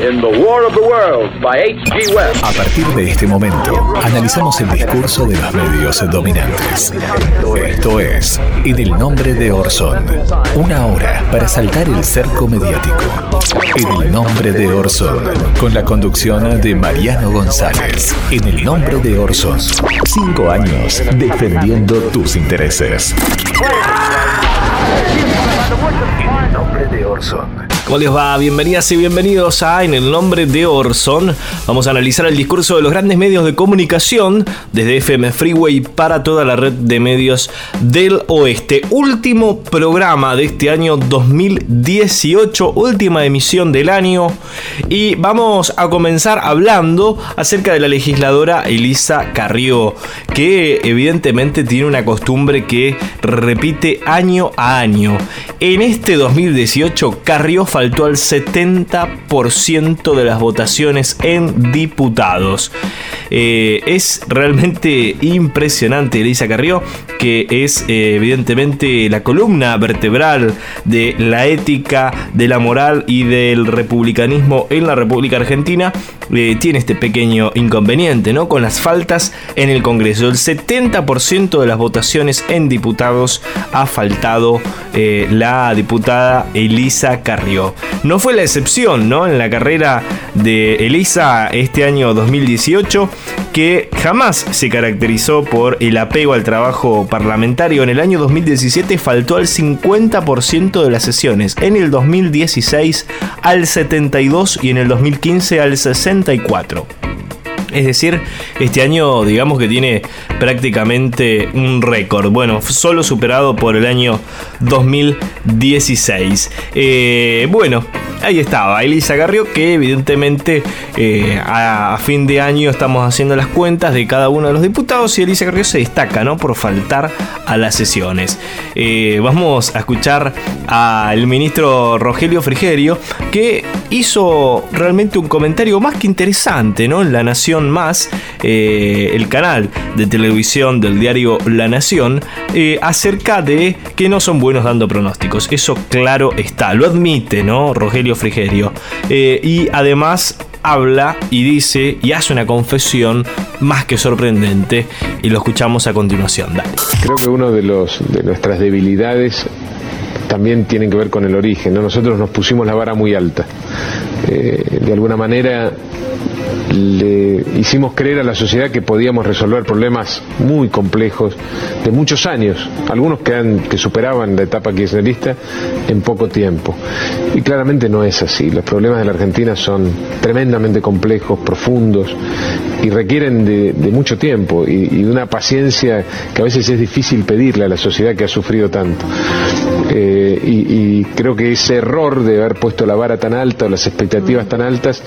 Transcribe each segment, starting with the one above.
in The War of the Worlds by H.G. Wells. A partir de este momento, analizamos el discurso de los medios dominantes. Esto es En el nombre de Orson. Una hora para saltar el cerco mediático. En el nombre de Orson. Con la conducción de Mariano González. En el nombre de Orson. Cinco años defendiendo tus intereses. En el nombre de Orson. ¿Cómo les va? Bienvenidas y bienvenidos a En el nombre de Orson. Vamos a analizar el discurso de los grandes medios de comunicación desde FM Freeway para toda la red de medios del oeste. Último programa de este año 2018, última emisión del año. Y vamos a comenzar hablando acerca de la legisladora Elisa Carrió, que evidentemente tiene una costumbre que repite año a año. En este 2018, Carrió faltó al 70% de las votaciones en diputados. Eh, es realmente impresionante Elisa Carrió, que es eh, evidentemente la columna vertebral de la ética, de la moral y del republicanismo en la República Argentina. Eh, tiene este pequeño inconveniente, ¿no? Con las faltas en el Congreso. El 70% de las votaciones en diputados ha faltado la diputada Elisa Carrió. No fue la excepción, ¿no? En la carrera de Elisa este año 2018, que jamás se caracterizó por el apego al trabajo parlamentario. En el año 2017 faltó al 50% de las sesiones, en el 2016 al 72% y en el 2015 al 64%. Es decir, este año digamos que tiene prácticamente un récord. Bueno, solo superado por el año 2016. Eh, bueno, ahí estaba Elisa Garrio que evidentemente eh, a, fin de año estamos haciendo las cuentas de cada uno de los diputados y Elisa Garrio se destaca ¿no? por faltar a las sesiones. Eh, vamos a escuchar al ministro Rogelio Frigerio que hizo realmente un comentario más que interesante ¿no? La Nación Más, eh, el canal de televisión del diario La Nación, acerca de que no son buenos dando pronósticos. Eso claro está, lo admite ¿no? Rogelio Frigerio. Eh, y además habla y dice y hace una confesión más que sorprendente y lo escuchamos a continuación. Creo que uno de, los, de nuestras debilidades también tiene que ver con el origen. Nosotros nos pusimos la vara muy alta. Eh, de alguna manera le hicimos creer a la sociedad que podíamos resolver problemas muy complejos de muchos años, algunos que, superaban la etapa kirchnerista en poco tiempo. Y claramente no es así. Los problemas de la Argentina son tremendamente complejos, profundos y requieren de, mucho tiempo y, de una paciencia que a veces es difícil pedirle a la sociedad que ha sufrido tanto. Eh, y, y creo que ese error de haber puesto la vara tan alta o las expectativas tan altas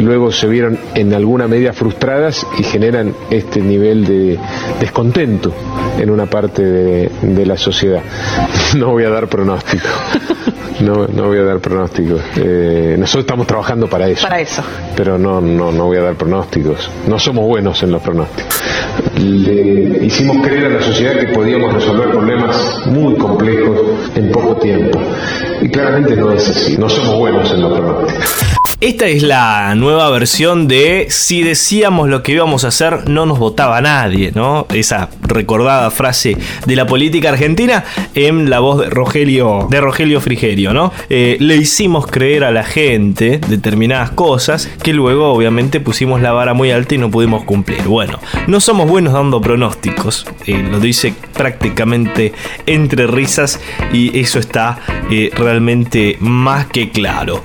luego se vieron en alguna medida frustradas y generan este nivel de descontento en una parte de, la sociedad. No voy a dar pronóstico. No, no voy a dar pronósticos. Eh, nosotros estamos trabajando para eso. Para eso. Pero no, no, no voy a dar pronósticos. No somos buenos en los pronósticos. Le hicimos creer a la sociedad que podíamos resolver problemas muy complejos en poco tiempo. Y claramente no es así. No somos buenos en los pronósticos. Esta es la nueva versión de si decíamos lo que íbamos a hacer, no nos votaba nadie, ¿no? Esa recordada frase de la política argentina en la voz de Rogelio, de Rogelio Frigerio, ¿no? Eh, le hicimos creer a la gente determinadas cosas que luego obviamente pusimos la vara muy alta y no pudimos cumplir. Bueno, no somos buenos dando pronósticos, eh, lo dice prácticamente entre risas y eso está eh, realmente más que claro.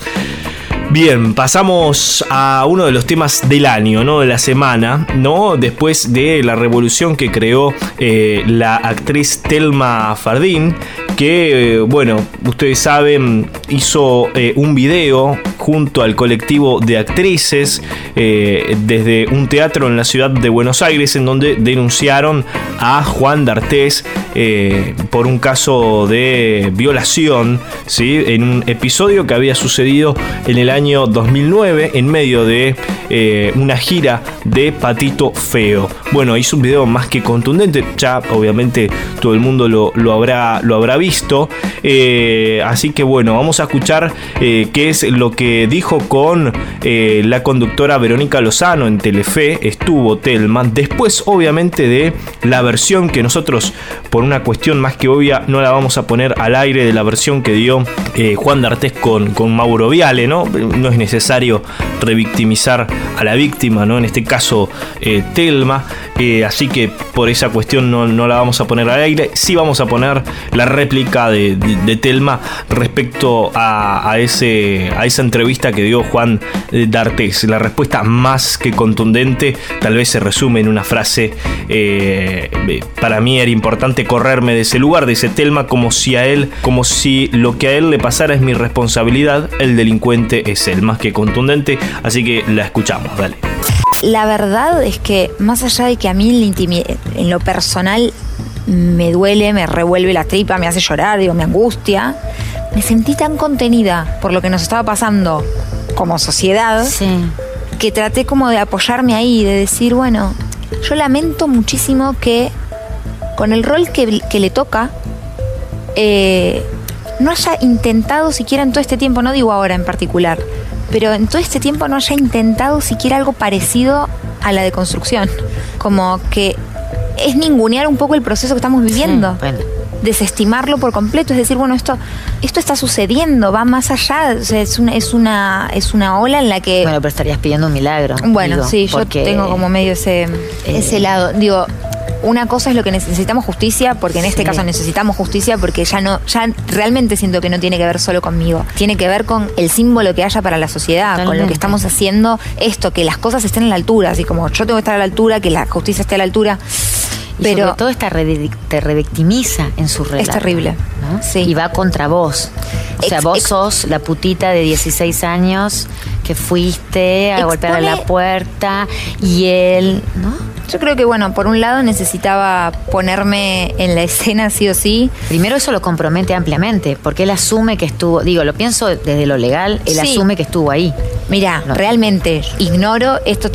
Bien, pasamos a uno de los temas del año, ¿no? De la semana, ¿no? Después de la revolución que creó eh, la actriz Telma Fardín, que, eh, bueno, ustedes saben, hizo eh, un video junto al colectivo de actrices desde un teatro en la ciudad de Buenos Aires, en donde denunciaron a Juan D'Artés eh, por un caso de violación, ¿sí? en un episodio que había sucedido en el año 2009 en medio de eh, una gira de Patito Feo. Bueno, hizo un video más que contundente, ya obviamente todo el mundo lo, habrá, lo habrá visto, eh, así que bueno, vamos a escuchar qué es lo que dijo con la conductora Verónica Lozano en Telefe, estuvo Telma, después obviamente de la versión que nosotros por una cuestión más que obvia no la vamos a poner al aire de la versión que dio eh, Juan D'Artés con, con Mauro Viale, ¿no? No es necesario revictimizar a la víctima, ¿no? En este caso, eh, Telma. Eh, así que por esa cuestión no, la vamos a poner al aire. Sí vamos a poner la réplica de, Telma respecto a, ese, a esa entrevista que dio Juan D'Artés. La respuesta más que contundente tal vez se resume en una frase. para mí era importante correrme de ese lugar, de ese Telma, como si a él, como si lo que a él le pasara es mi responsabilidad, el delincuente es él, más que contundente, así que la escuchamos, dale. La verdad es que más allá de que a mí en lo personal me duele, me revuelve la tripa, me hace llorar, digo, me angustia, me sentí tan contenida por lo que nos estaba pasando como sociedad que traté como de apoyarme ahí, de decir, bueno, yo lamento muchísimo que con el rol que, le toca, eh, no haya intentado siquiera en todo este tiempo, no digo ahora en particular, pero en todo este tiempo no haya intentado siquiera algo parecido a la deconstrucción. Como que es ningunear un poco el proceso que estamos viviendo. Desestimarlo por completo, es decir, bueno, esto, esto está sucediendo, va más allá, es, una, es, una, es una ola en la que... Bueno, pero estarías pidiendo un milagro. Bueno, sí, yo tengo como medio ese, eh, ese lado. Digo, una cosa es lo que necesitamos justicia, porque en este caso necesitamos justicia porque ya no, ya realmente siento que no tiene que ver solo conmigo. Tiene que ver con el símbolo que haya para la sociedad, con lo que estamos haciendo, esto, que las cosas estén a la altura, así como yo tengo que estar a la altura, que la justicia esté a la altura. Y pero todo esta te revictimiza en su relato. Es terrible. Sí. Y va contra vos. O sea, vos sos la putita de 16 años que fuiste a golpear a la puerta y él, ¿no? Yo creo que, bueno, por un lado necesitaba ponerme en la escena sí o sí. Primero eso lo compromete ampliamente, porque él asume que estuvo, digo, lo pienso desde lo legal, él asume que estuvo ahí. Mira, realmente ignoro esto,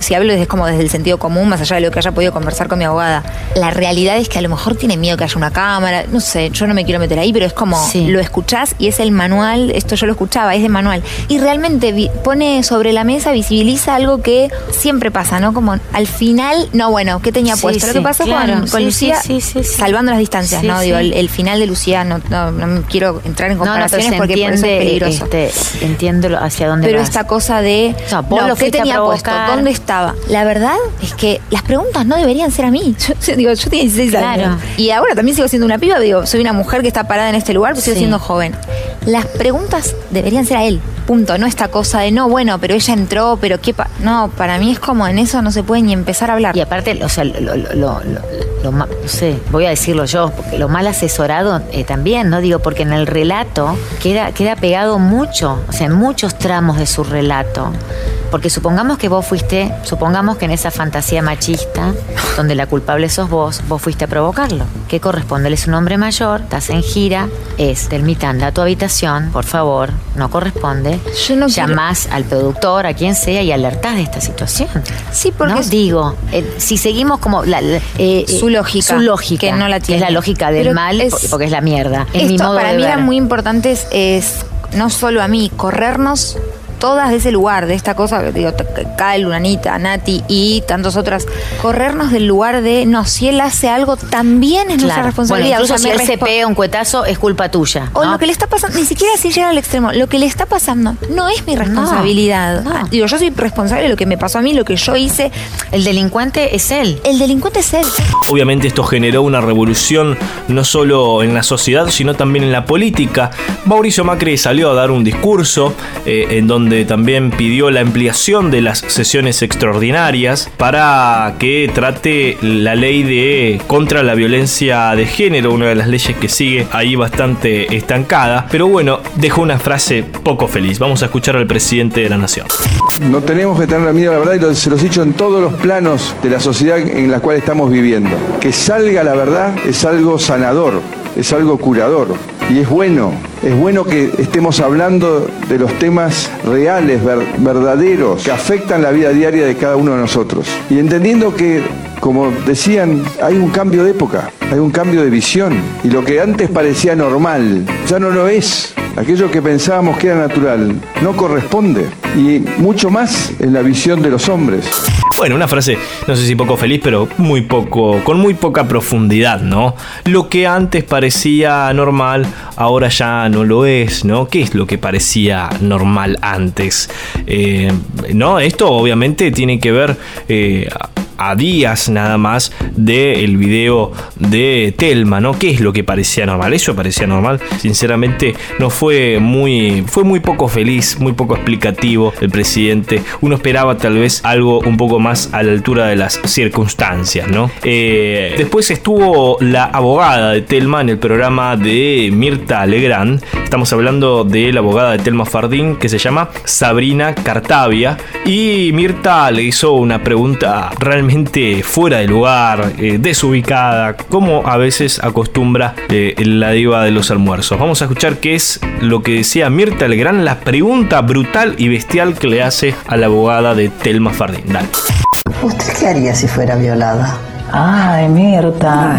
si hablo desde como desde el sentido común, más allá de lo que haya podido conversar con mi abogada. La realidad es que a lo mejor tiene miedo que haya una cámara, no sé, yo no me quiero meter ahí, pero es como lo escuchás y es el manual, esto yo lo escuchaba, es de manual. Y realmente pone sobre la mesa, visibiliza algo que siempre pasa, ¿no? Como al final, no, bueno, ¿qué tenía puesto? lo que pasó con, Lucía, salvando las distancias, ¿no? Digo, el, final de Lucía, no, no, quiero entrar en comparaciones porque por eso es peligroso. Este, entiendo hacia dónde pero esta cosa de no, ¿qué tenía puesto? ¿Dónde estaba? La verdad es que las preguntas no deberían ser a mí. Yo, digo, yo tengo 16 años. Y ahora también sigo siendo una piba, digo, soy una mujer que está parada en este lugar, pero sigo siendo joven. Las preguntas deberían ser a él. Punto. No esta cosa de no, bueno, pero ella entró, pero qué No, para mí es como en eso no se puede ni empezar a hablar. Y aparte, o sea, lo, lo, lo, no sé, voy a decirlo yo, porque lo mal asesorado eh, también, ¿no? Digo, porque en el relato queda, queda pegado mucho, o sea, en muchos tramos de su relato. Porque supongamos que vos fuiste, supongamos que en esa fantasía machista, donde la culpable sos vos, vos fuiste a provocarlo. ¿Qué corresponde? Él es un hombre mayor, estás en gira, es, anda a tu habitación, por favor, no corresponde. Yo no Llamás al productor, a quien sea, y alertás de esta situación. Sí, porque... ¿No? Digo, eh, si seguimos como... La, eh, su lógica. Su lógica. Que no la tiene. Es la lógica del mal, porque es la mierda. Es esto, mi para mí era muy importante es no solo a mí, corrernos todas de ese lugar, de esta cosa, digo, Cal, Lunanita, Nati y tantas otras, corrernos del lugar de, no, si él hace algo, también es nuestra responsabilidad. Bueno, si él se pega un cuetazo, es culpa tuya. O lo que le está pasando, ni siquiera si llega al extremo, lo que le está pasando no es mi responsabilidad. Digo, yo soy responsable de lo que me pasó a mí, lo que yo hice. El delincuente es él. El delincuente es él. Obviamente esto generó una revolución no solo en la sociedad, sino también en la política. Mauricio Macri salió a dar un discurso eh, en donde donde también pidió la ampliación de las sesiones extraordinarias para que trate la ley de contra la violencia de género, una de las leyes que sigue ahí bastante estancada. Pero bueno, dejó una frase poco feliz. Vamos a escuchar al presidente de la nación. No tenemos que tener miedo la verdad y se los he dicho en todos los planos de la sociedad en la cual estamos viviendo. Que salga la verdad es algo sanador, es algo curador y es bueno. Es bueno que estemos hablando de los temas reales, verdaderos, que afectan la vida diaria de cada uno de nosotros. Y entendiendo que, como decían, hay un cambio de época, hay un cambio de visión. Y lo que antes parecía normal, ya no lo es. Aquello que pensábamos que era natural no corresponde. Y mucho más en la visión de los hombres. Bueno, una frase, no sé si poco feliz, pero muy poco, con muy poca profundidad, ¿no? Lo que antes parecía normal, ahora ya no lo es, ¿no? ¿Qué es lo que parecía normal antes? Eh, no, esto obviamente tiene que ver eh, a días nada más del video de Telma, ¿no? ¿Qué es lo que parecía normal? Eso parecía normal. Sinceramente, no fue muy, fue muy poco feliz, muy poco explicativo el presidente. Uno esperaba tal vez algo un poco más a la altura de las circunstancias, ¿no? Eh, después estuvo la abogada de Telma en el programa de Mirta Legrand. Estamos hablando de la abogada de Telma Fardín que se llama Sabrina Cartavia. Y Mirta le hizo una pregunta realmente fuera de lugar, eh, desubicada, como a veces acostumbra eh, la diva de los almuerzos. Vamos a escuchar qué es lo que decía Mirta Legrand, la pregunta brutal y bestial que le hace a la abogada de Telma Fardín. ¿Usted qué haría si fuera violada? Ay, Mirta.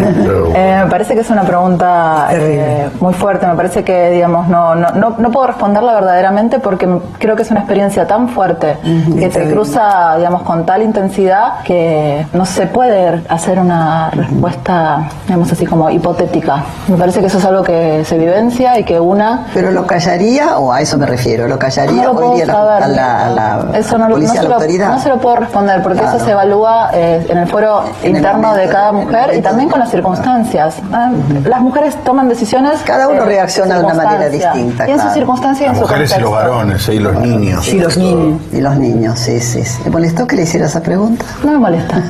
Eh, me parece que es una pregunta eh, muy fuerte. Me parece que, digamos, no, no, no, puedo responderla verdaderamente porque creo que es una experiencia tan fuerte que te cruza, digamos, con tal intensidad que no se puede hacer una respuesta, digamos, así como hipotética. Me parece que eso es algo que se vivencia y que una. ¿Pero lo callaría o a eso me refiero? ¿Lo callaría no hoy día la, la, eso no, policía, la autoridad? no se lo puedo responder porque eso se evalúa eh, en el foro interno de cada mujer y también con las circunstancias. Ah, las mujeres toman decisiones. Cada uno reacciona de una manera distinta. Y en sus circunstancias y en su mujeres y los varones, y los niños. Y los niños. Y los niños, sí, sí. ¿Le molestó que le hiciera esa pregunta? No me molesta.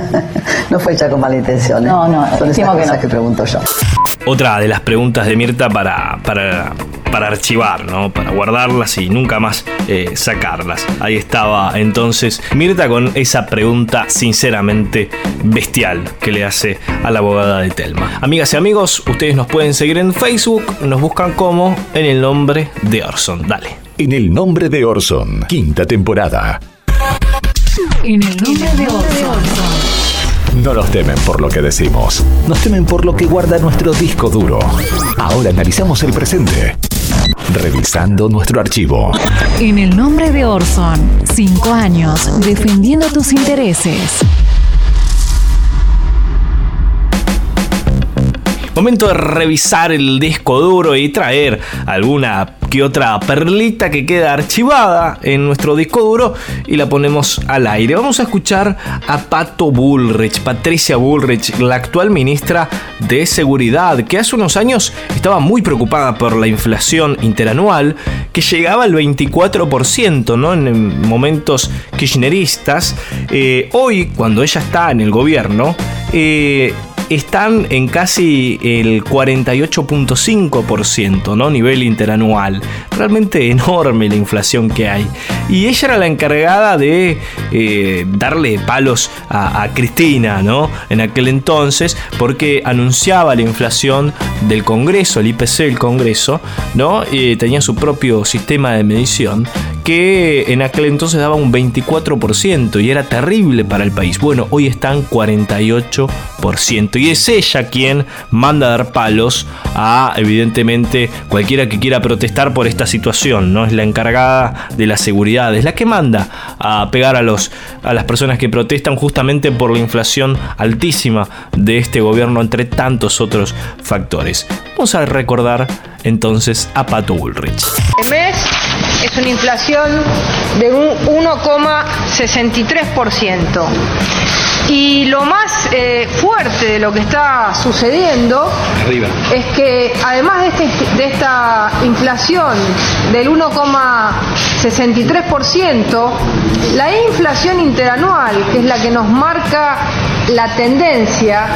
no fue hecha con mala intención. ¿eh? No, no, Son esas cosas que, no. que pregunto yo. Otra de las preguntas de Mirta para, para para archivar, ¿no? Para guardarlas y nunca más eh, sacarlas. Ahí estaba entonces Mirta con esa pregunta sinceramente bestial que le hace a la abogada de Telma. Amigas y amigos, ustedes nos pueden seguir en Facebook, nos buscan como en el nombre de Orson. Dale. En el nombre de Orson, quinta temporada. En el nombre de Orson. No nos temen por lo que decimos, nos temen por lo que guarda nuestro disco duro. Ahora analizamos el presente Revisando nuestro archivo. En el nombre de Orson, cinco años defendiendo tus intereses. Momento de revisar el disco duro y traer alguna que otra perlita que queda archivada en nuestro disco duro y la ponemos al aire. Vamos a escuchar a Pato Bullrich, Patricia Bullrich, la actual ministra de Seguridad, que hace unos años estaba muy preocupada por la inflación interanual, que llegaba al 24%, ¿no? En momentos kirchneristas. Eh, hoy, cuando ella está en el gobierno, eh, están en casi el 48.5%, ¿no? Nivel interanual. Realmente enorme la inflación que hay. Y ella era la encargada de eh, darle palos a, Cristina, ¿no? En aquel entonces, porque anunciaba la inflación del Congreso, el IPC del Congreso, ¿no? Tenía su propio sistema de medición que en aquel entonces daba un 24% y era terrible para el país. Bueno, hoy están 48% y es ella quien manda a dar palos a evidentemente cualquiera que quiera protestar por esta situación, ¿no? Es la encargada de la seguridad, es la que manda a pegar a los a las personas que protestan justamente por la inflación altísima de este gobierno entre tantos otros factores. Vamos a recordar entonces a Pato Bullrich. El mes es una inflación de un 1,63%. Y lo más eh, fuerte de lo que está sucediendo es que además de, este, de esta inflación del 1,63%, la inflación interanual, que es la que nos marca la tendencia,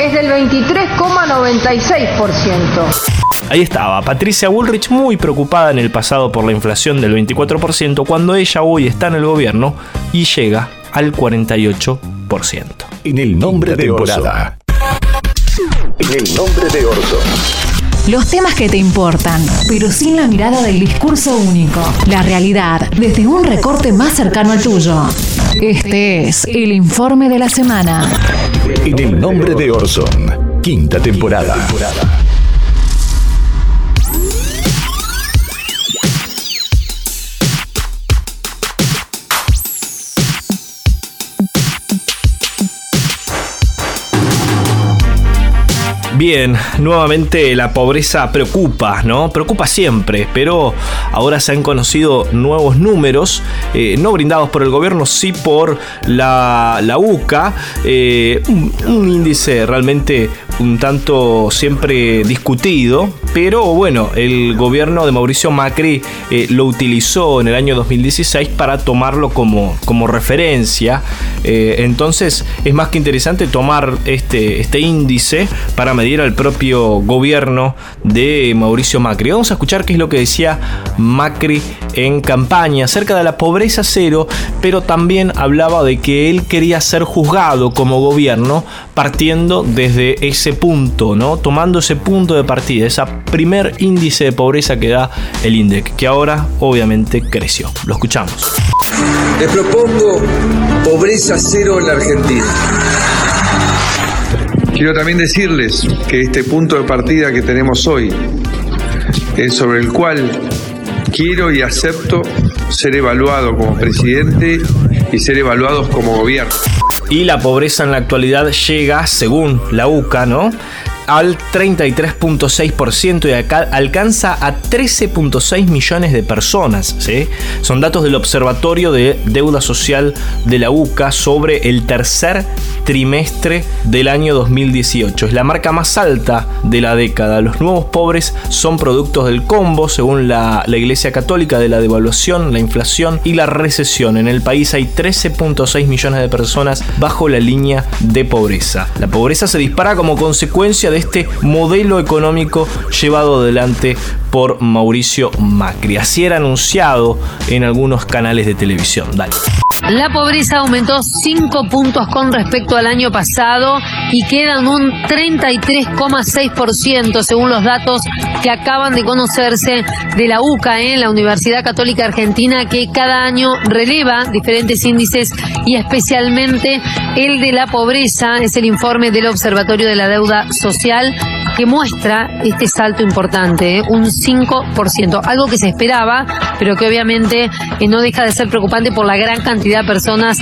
es del 23,96%. Ahí estaba, Patricia Bullrich muy preocupada en el pasado por la inflación del 24%, cuando ella hoy está en el gobierno y llega al 48%. En el nombre de temporada. En el nombre de Orso. Los temas que te importan, pero sin la mirada del discurso único. La realidad desde un recorte más cercano al tuyo. Este es el informe de la semana. En el nombre de Orson. Quinta temporada. Bien, nuevamente la pobreza preocupa, ¿no? Preocupa siempre, pero ahora se han conocido nuevos números, eh, no brindados por el gobierno, sí por la, la UCA, eh, un, un índice realmente un tanto siempre discutido, pero bueno, el gobierno de Mauricio Macri eh, lo utilizó en el año 2016 para tomarlo como, como referencia. Eh, entonces es más que interesante tomar este, este índice para medir al propio gobierno de Mauricio Macri. Vamos a escuchar qué es lo que decía Macri en campaña acerca de la pobreza cero, pero también hablaba de que él quería ser juzgado como gobierno partiendo desde ese punto, ¿no? Tomando ese punto de partida, ese primer índice de pobreza que da el INDEC, que ahora obviamente creció. Lo escuchamos. Les propongo pobreza cero en la Argentina. Quiero también decirles que este punto de partida que tenemos hoy es sobre el cual quiero y acepto ser evaluado como presidente y ser evaluados como gobierno. Y la pobreza en la actualidad llega, según la UCA, ¿no? Al 33.6% y acá alcanza a 13.6 millones de personas. Son datos del Observatorio de Deuda Social de la UCA sobre el tercer trimestre del año 2018. Es la marca más alta de la década. Los nuevos pobres son productos del combo, según la, la Iglesia Católica, de la devaluación, la inflación y la recesión. En el país hay 13.6 millones de personas bajo la línea de pobreza. La pobreza se dispara como consecuencia de este modelo económico llevado adelante por Mauricio Macri. Así era anunciado en algunos canales de televisión. Dale. La pobreza aumentó 5 puntos con respecto al año pasado y queda en un 33,6% según los datos que acaban de conocerse de la UCA, en la Universidad Católica Argentina, que cada año releva diferentes índices y especialmente el de la pobreza. Es el informe del Observatorio de la Deuda Social que muestra este salto importante, ¿eh? un 5%, algo que se esperaba, pero que obviamente eh, no deja de ser preocupante por la gran cantidad de personas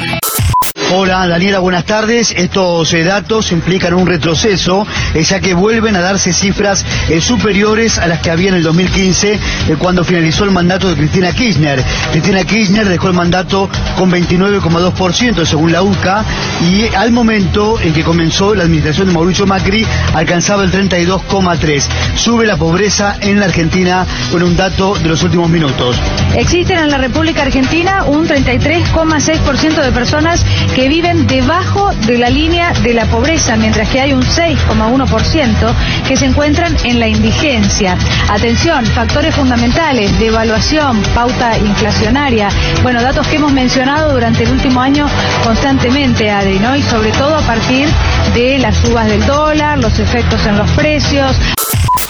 Hola Daniela, buenas tardes. Estos eh, datos implican un retroceso, eh, ya que vuelven a darse cifras eh, superiores a las que había en el 2015, cuando finalizó el mandato de Cristina Kirchner. Cristina Kirchner dejó el mandato con 29,2% según la UCA y al momento en que comenzó la administración de Mauricio Macri alcanzaba el 32,3%. Sube la pobreza en la Argentina con un dato de los últimos minutos. Existen en la República Argentina un 33,6% de personas que viven debajo de la línea de la pobreza, mientras que hay un 6,1% que se encuentran en la indigencia. Atención, factores fundamentales, devaluación, pauta inflacionaria, bueno, datos que hemos mencionado durante el último año constantemente, Adri, ¿no? Y sobre todo a partir de las subas del dólar, los efectos en los precios.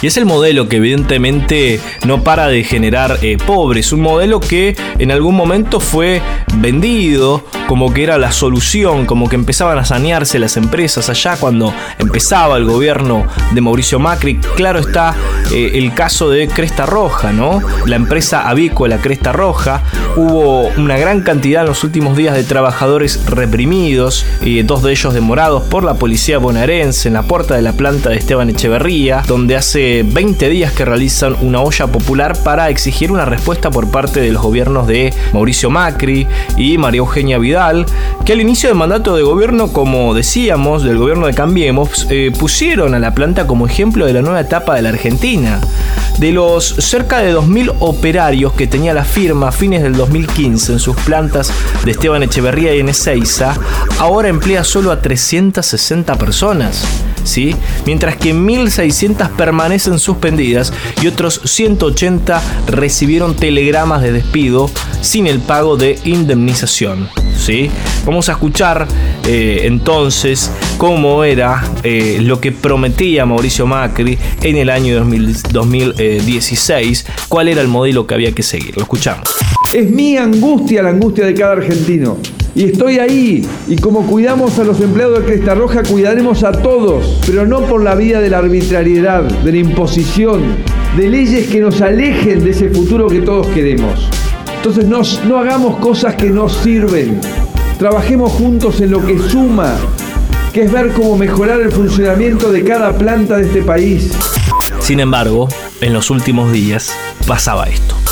Y es el modelo que evidentemente no para de generar eh, pobres. Un modelo que en algún momento fue vendido como que era la solución, como que empezaban a sanearse las empresas allá cuando empezaba el gobierno de Mauricio Macri. Claro está eh, el caso de Cresta Roja, ¿no? La empresa avícola Cresta Roja. Hubo una gran cantidad en los últimos días de trabajadores reprimidos, y dos de ellos demorados por la policía bonaerense en la puerta de la planta de Esteban Echeverría, donde hace de 20 días que realizan una olla popular para exigir una respuesta por parte de los gobiernos de Mauricio Macri y María Eugenia Vidal, que al inicio del mandato de gobierno, como decíamos, del gobierno de Cambiemos, eh, pusieron a la planta como ejemplo de la nueva etapa de la Argentina. De los cerca de 2.000 operarios que tenía la firma a fines del 2015 en sus plantas de Esteban Echeverría y en Ezeiza, ahora emplea solo a 360 personas. ¿Sí? Mientras que 1.600 permanecen suspendidas y otros 180 recibieron telegramas de despido sin el pago de indemnización. ¿Sí? Vamos a escuchar eh, entonces cómo era eh, lo que prometía Mauricio Macri en el año 2016, cuál era el modelo que había que seguir. Lo escuchamos. Es mi angustia la angustia de cada argentino. Y estoy ahí. Y como cuidamos a los empleados de Cresta Roja, cuidaremos a todos. Pero no por la vía de la arbitrariedad, de la imposición, de leyes que nos alejen de ese futuro que todos queremos. Entonces no, no hagamos cosas que no sirven. Trabajemos juntos en lo que suma, que es ver cómo mejorar el funcionamiento de cada planta de este país. Sin embargo, en los últimos días pasaba esto.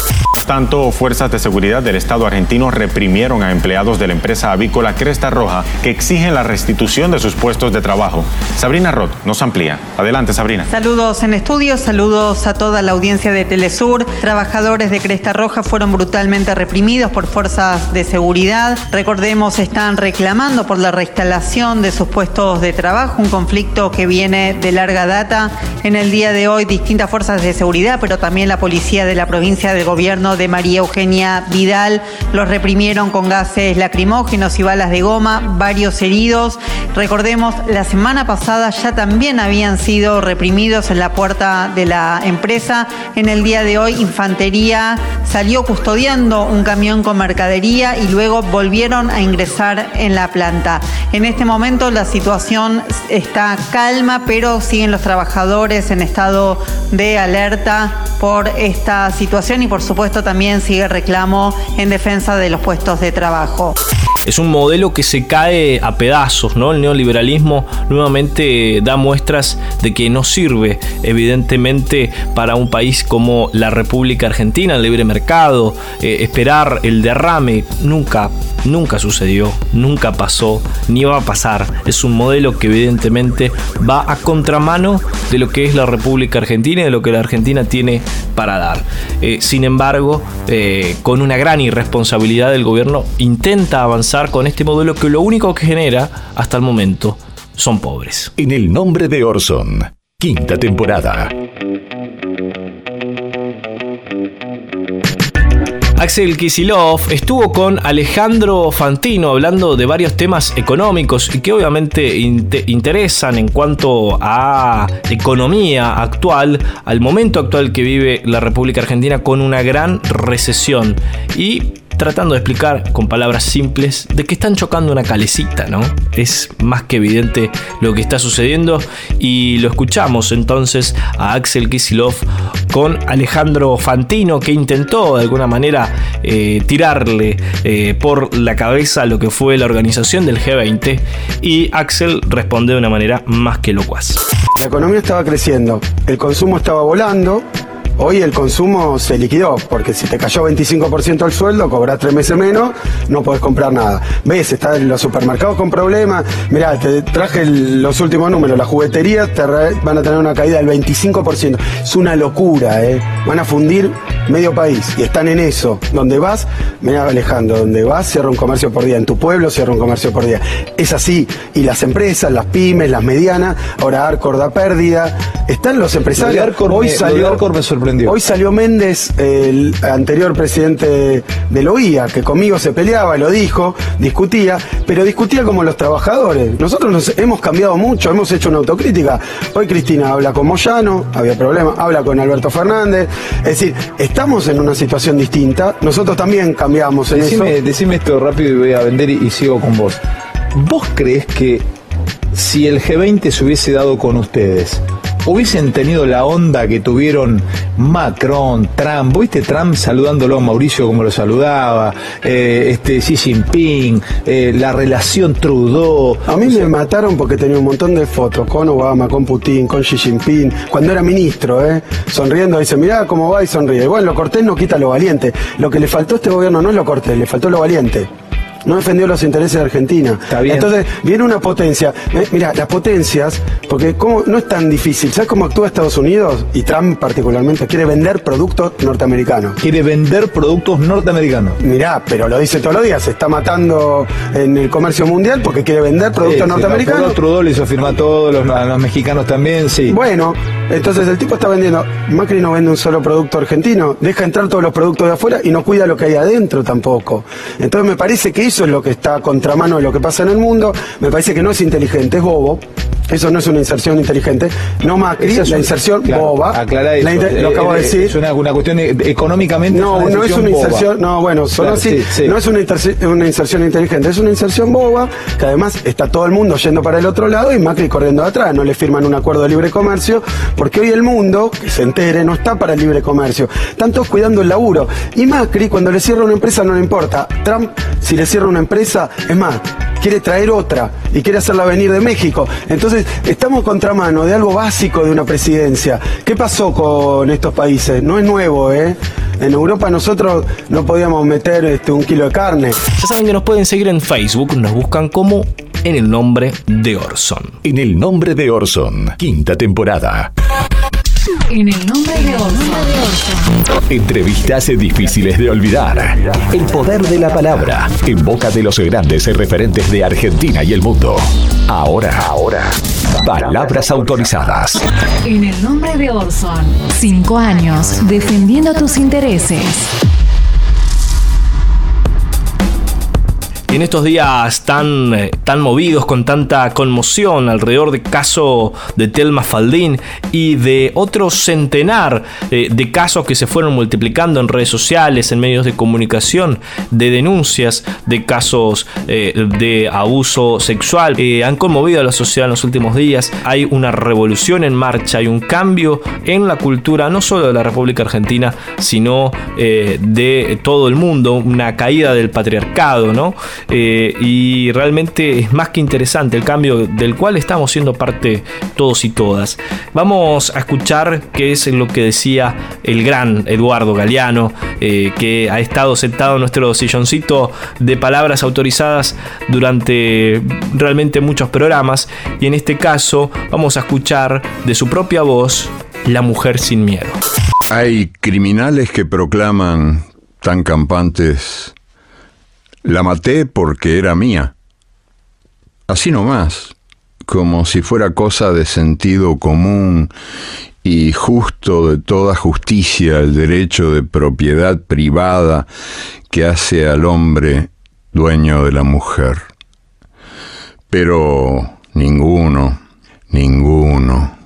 Tanto fuerzas de seguridad del Estado argentino reprimieron a empleados de la empresa avícola Cresta Roja que exigen la restitución de sus puestos de trabajo. Sabrina Roth nos amplía. Adelante, Sabrina. Saludos en estudio, saludos a toda la audiencia de Telesur. Trabajadores de Cresta Roja fueron brutalmente reprimidos por fuerzas de seguridad. Recordemos, están reclamando por la reinstalación de sus puestos de trabajo, un conflicto que viene de larga data. En el día de hoy, distintas fuerzas de seguridad, pero también la policía de la provincia del gobierno de María Eugenia Vidal. Los reprimieron con gases lacrimógenos y balas de goma, varios heridos. Recordemos, la semana pasada ya también habían sido reprimidos en la puerta de la empresa. En el día de hoy, Infantería salió custodiando un camión con mercadería y luego volvieron a ingresar en la planta. En este momento la situación está calma, pero siguen los trabajadores en estado de alerta por esta situación y por supuesto también sigue reclamo en defensa de los puestos de trabajo. Es un modelo que se cae a pedazos, ¿no? El neoliberalismo nuevamente da muestras de que no sirve, evidentemente, para un país como la República Argentina, el libre mercado, eh, esperar el derrame nunca, nunca sucedió, nunca pasó, ni va a pasar. Es un modelo que evidentemente va a contramano de lo que es la República Argentina y de lo que la Argentina tiene para dar. Eh, sin embargo, eh, con una gran irresponsabilidad del gobierno, intenta avanzar con este modelo que lo único que genera hasta el momento son pobres. En el nombre de Orson, quinta temporada. Axel Kisilov estuvo con Alejandro Fantino hablando de varios temas económicos y que obviamente interesan en cuanto a economía actual, al momento actual que vive la República Argentina con una gran recesión. Y tratando de explicar con palabras simples de que están chocando una calecita, ¿no? Es más que evidente lo que está sucediendo y lo escuchamos entonces a Axel Kisilov con Alejandro Fantino que intentó de alguna manera eh, tirarle eh, por la cabeza lo que fue la organización del G20 y Axel responde de una manera más que locuaz. La economía estaba creciendo, el consumo estaba volando, Hoy el consumo se liquidó, porque si te cayó 25% el sueldo, cobras tres meses menos, no podés comprar nada. ¿Ves? Están los supermercados con problemas. Mirá, te traje los últimos números. Las jugueterías te van a tener una caída del 25%. Es una locura, ¿eh? Van a fundir medio país y están en eso. Donde vas, mira Alejandro, donde vas cierra un comercio por día. En tu pueblo cierra un comercio por día. Es así. Y las empresas, las pymes, las medianas, ahora Arcor da pérdida. Están los empresarios. Hoy salió, me sorprendió Hoy salió Méndez, el anterior presidente de la OIA, que conmigo se peleaba, lo dijo, discutía, pero discutía como los trabajadores. Nosotros nos hemos cambiado mucho, hemos hecho una autocrítica. Hoy Cristina habla con Moyano, había problema, habla con Alberto Fernández. Es decir, estamos en una situación distinta. Nosotros también cambiamos en decime, eso. Decime esto rápido y voy a vender y, y sigo con vos. ¿Vos crees que si el G20 se hubiese dado con ustedes, hubiesen tenido la onda que tuvieron Macron, Trump, ¿viste Trump saludándolo a Mauricio como lo saludaba? Eh, este Xi Jinping, eh, la relación Trudeau. A mí me mataron porque tenía un montón de fotos con Obama, con Putin, con Xi Jinping, cuando era ministro, ¿eh? Sonriendo, dice, mirá cómo va y sonríe. Bueno, lo cortés no quita lo valiente. Lo que le faltó a este gobierno no es lo cortés, le faltó lo valiente no defendió los intereses de Argentina. Entonces, viene una potencia. Eh, mira, las potencias, porque ¿cómo? no es tan difícil. ¿Sabes cómo actúa Estados Unidos? Y Trump particularmente quiere vender productos norteamericanos. Quiere vender productos norteamericanos. Mirá, pero lo dice todos los días. Se está matando en el comercio mundial porque quiere vender productos norteamericanos. Sí, Trudeau le hizo firmar todos, los, los mexicanos también, sí. Bueno, entonces el tipo está vendiendo. Macri no vende un solo producto argentino. Deja entrar todos los productos de afuera y no cuida lo que hay adentro tampoco. Entonces me parece que eso es lo que está a contramano de lo que pasa en el mundo. Me parece que no es inteligente, es bobo. Eso no es una inserción inteligente. No Macri, es la inserción boba. Aclara eso. lo acabo de eh, decir. Es una, cuestión económicamente. No, no es una inserción. No, bueno, solo así. No es una, una inserción inteligente, es una inserción boba que además está todo el mundo yendo para el otro lado y Macri corriendo atrás. No le firman un acuerdo de libre comercio porque hoy el mundo, que se entere, no está para el libre comercio. Están todos cuidando el laburo. Y Macri, cuando le cierra una empresa, no le importa. Trump, si le cierra una empresa, es más, quiere traer otra y quiere hacerla venir de México. Entonces, estamos contramano de algo básico de una presidencia. ¿Qué pasó con estos países? No es nuevo, ¿eh? En Europa nosotros no podíamos meter este, un kilo de carne. Ya saben que nos pueden seguir en Facebook, nos buscan como en el nombre de Orson. En el nombre de Orson, quinta temporada. En el nombre de Orson. Entrevistas difíciles de olvidar. El poder de la palabra en boca de los grandes referentes de Argentina y el mundo. Ahora, ahora. Palabras autorizadas. En el nombre de Orson. Cinco años defendiendo tus intereses. Y en estos días tan, eh, tan movidos, con tanta conmoción alrededor del caso de Telma Faldín y de otro centenar eh, de casos que se fueron multiplicando en redes sociales, en medios de comunicación, de denuncias de casos eh, de abuso sexual, han conmovido a la sociedad en los últimos días. Hay una revolución en marcha, hay un cambio en la cultura, no solo de la República Argentina, sino de todo el mundo, una caída del patriarcado, ¿no? Eh, y realmente es más que interesante el cambio del cual estamos siendo parte todos y todas. Vamos a escuchar qué es lo que decía el gran Eduardo Galeano, eh, que ha estado sentado en nuestro silloncito de palabras autorizadas durante realmente muchos programas y en este caso vamos a escuchar de su propia voz La mujer sin miedo. Hay criminales que proclaman tan campantes la maté porque era mía. Así nomás, como si fuera cosa de sentido común y justo de toda justicia el derecho de propiedad privada que hace al hombre dueño de la mujer. Pero ninguno, ninguno,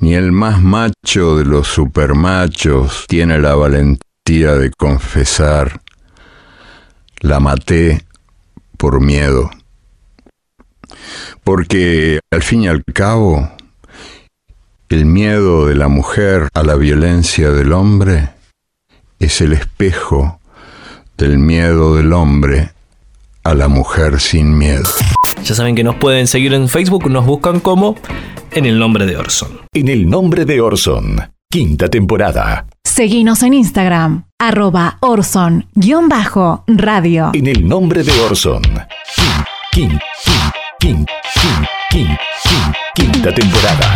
ni el más macho de los supermachos tiene la valentía de confesar la maté por miedo. Porque al fin y al cabo, el miedo de la mujer a la violencia del hombre es el espejo del miedo del hombre a la mujer sin miedo. Ya saben que nos pueden seguir en Facebook, nos buscan como en el nombre de Orson. En el nombre de Orson, quinta temporada. Seguinos en Instagram, arroba Orson-radio. En el nombre de Orson. Quinta temporada.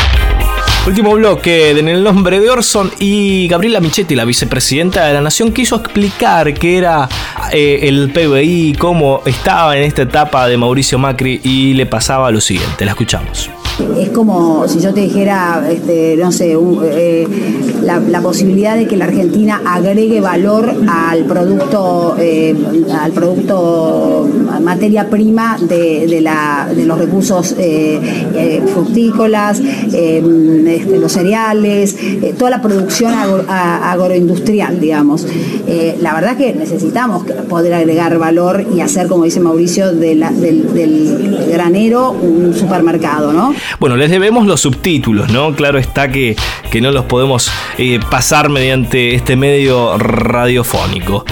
Último bloque en el nombre de Orson y Gabriela Michetti, la vicepresidenta de la Nación, quiso explicar qué era eh, el PBI, cómo estaba en esta etapa de Mauricio Macri y le pasaba lo siguiente. La escuchamos. Es como si yo te dijera, este, no sé, eh, la, posibilidad de que la Argentina agregue valor al producto, eh, al producto materia prima de, los recursos eh, fructícolas, este, los cereales, toda la producción agroindustrial, digamos. la verdad que necesitamos poder agregar valor y hacer, como dice Mauricio, del, del granero un supermercado, ¿no? Bueno, les debemos los subtítulos, ¿no? Claro está que, que no los podemos eh, pasar mediante este medio radiofónico.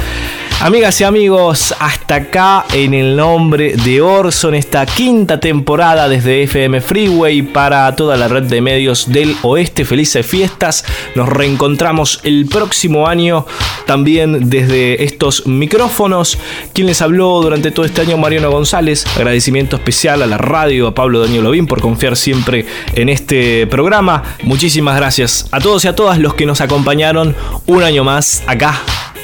Amigas y amigos, hasta acá en el nombre de Orson, esta quinta temporada desde FM Freeway para toda la red de medios del oeste. Felices fiestas. Nos reencontramos el próximo año también desde estos micrófonos. Quien les habló durante todo este año, Mariano González. Agradecimiento especial a la radio, a Pablo Daniel Lovín por confiar siempre en este programa. Muchísimas gracias a todos y a todas los que nos acompañaron un año más acá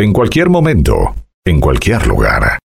En cualquier momento, en cualquier lugar.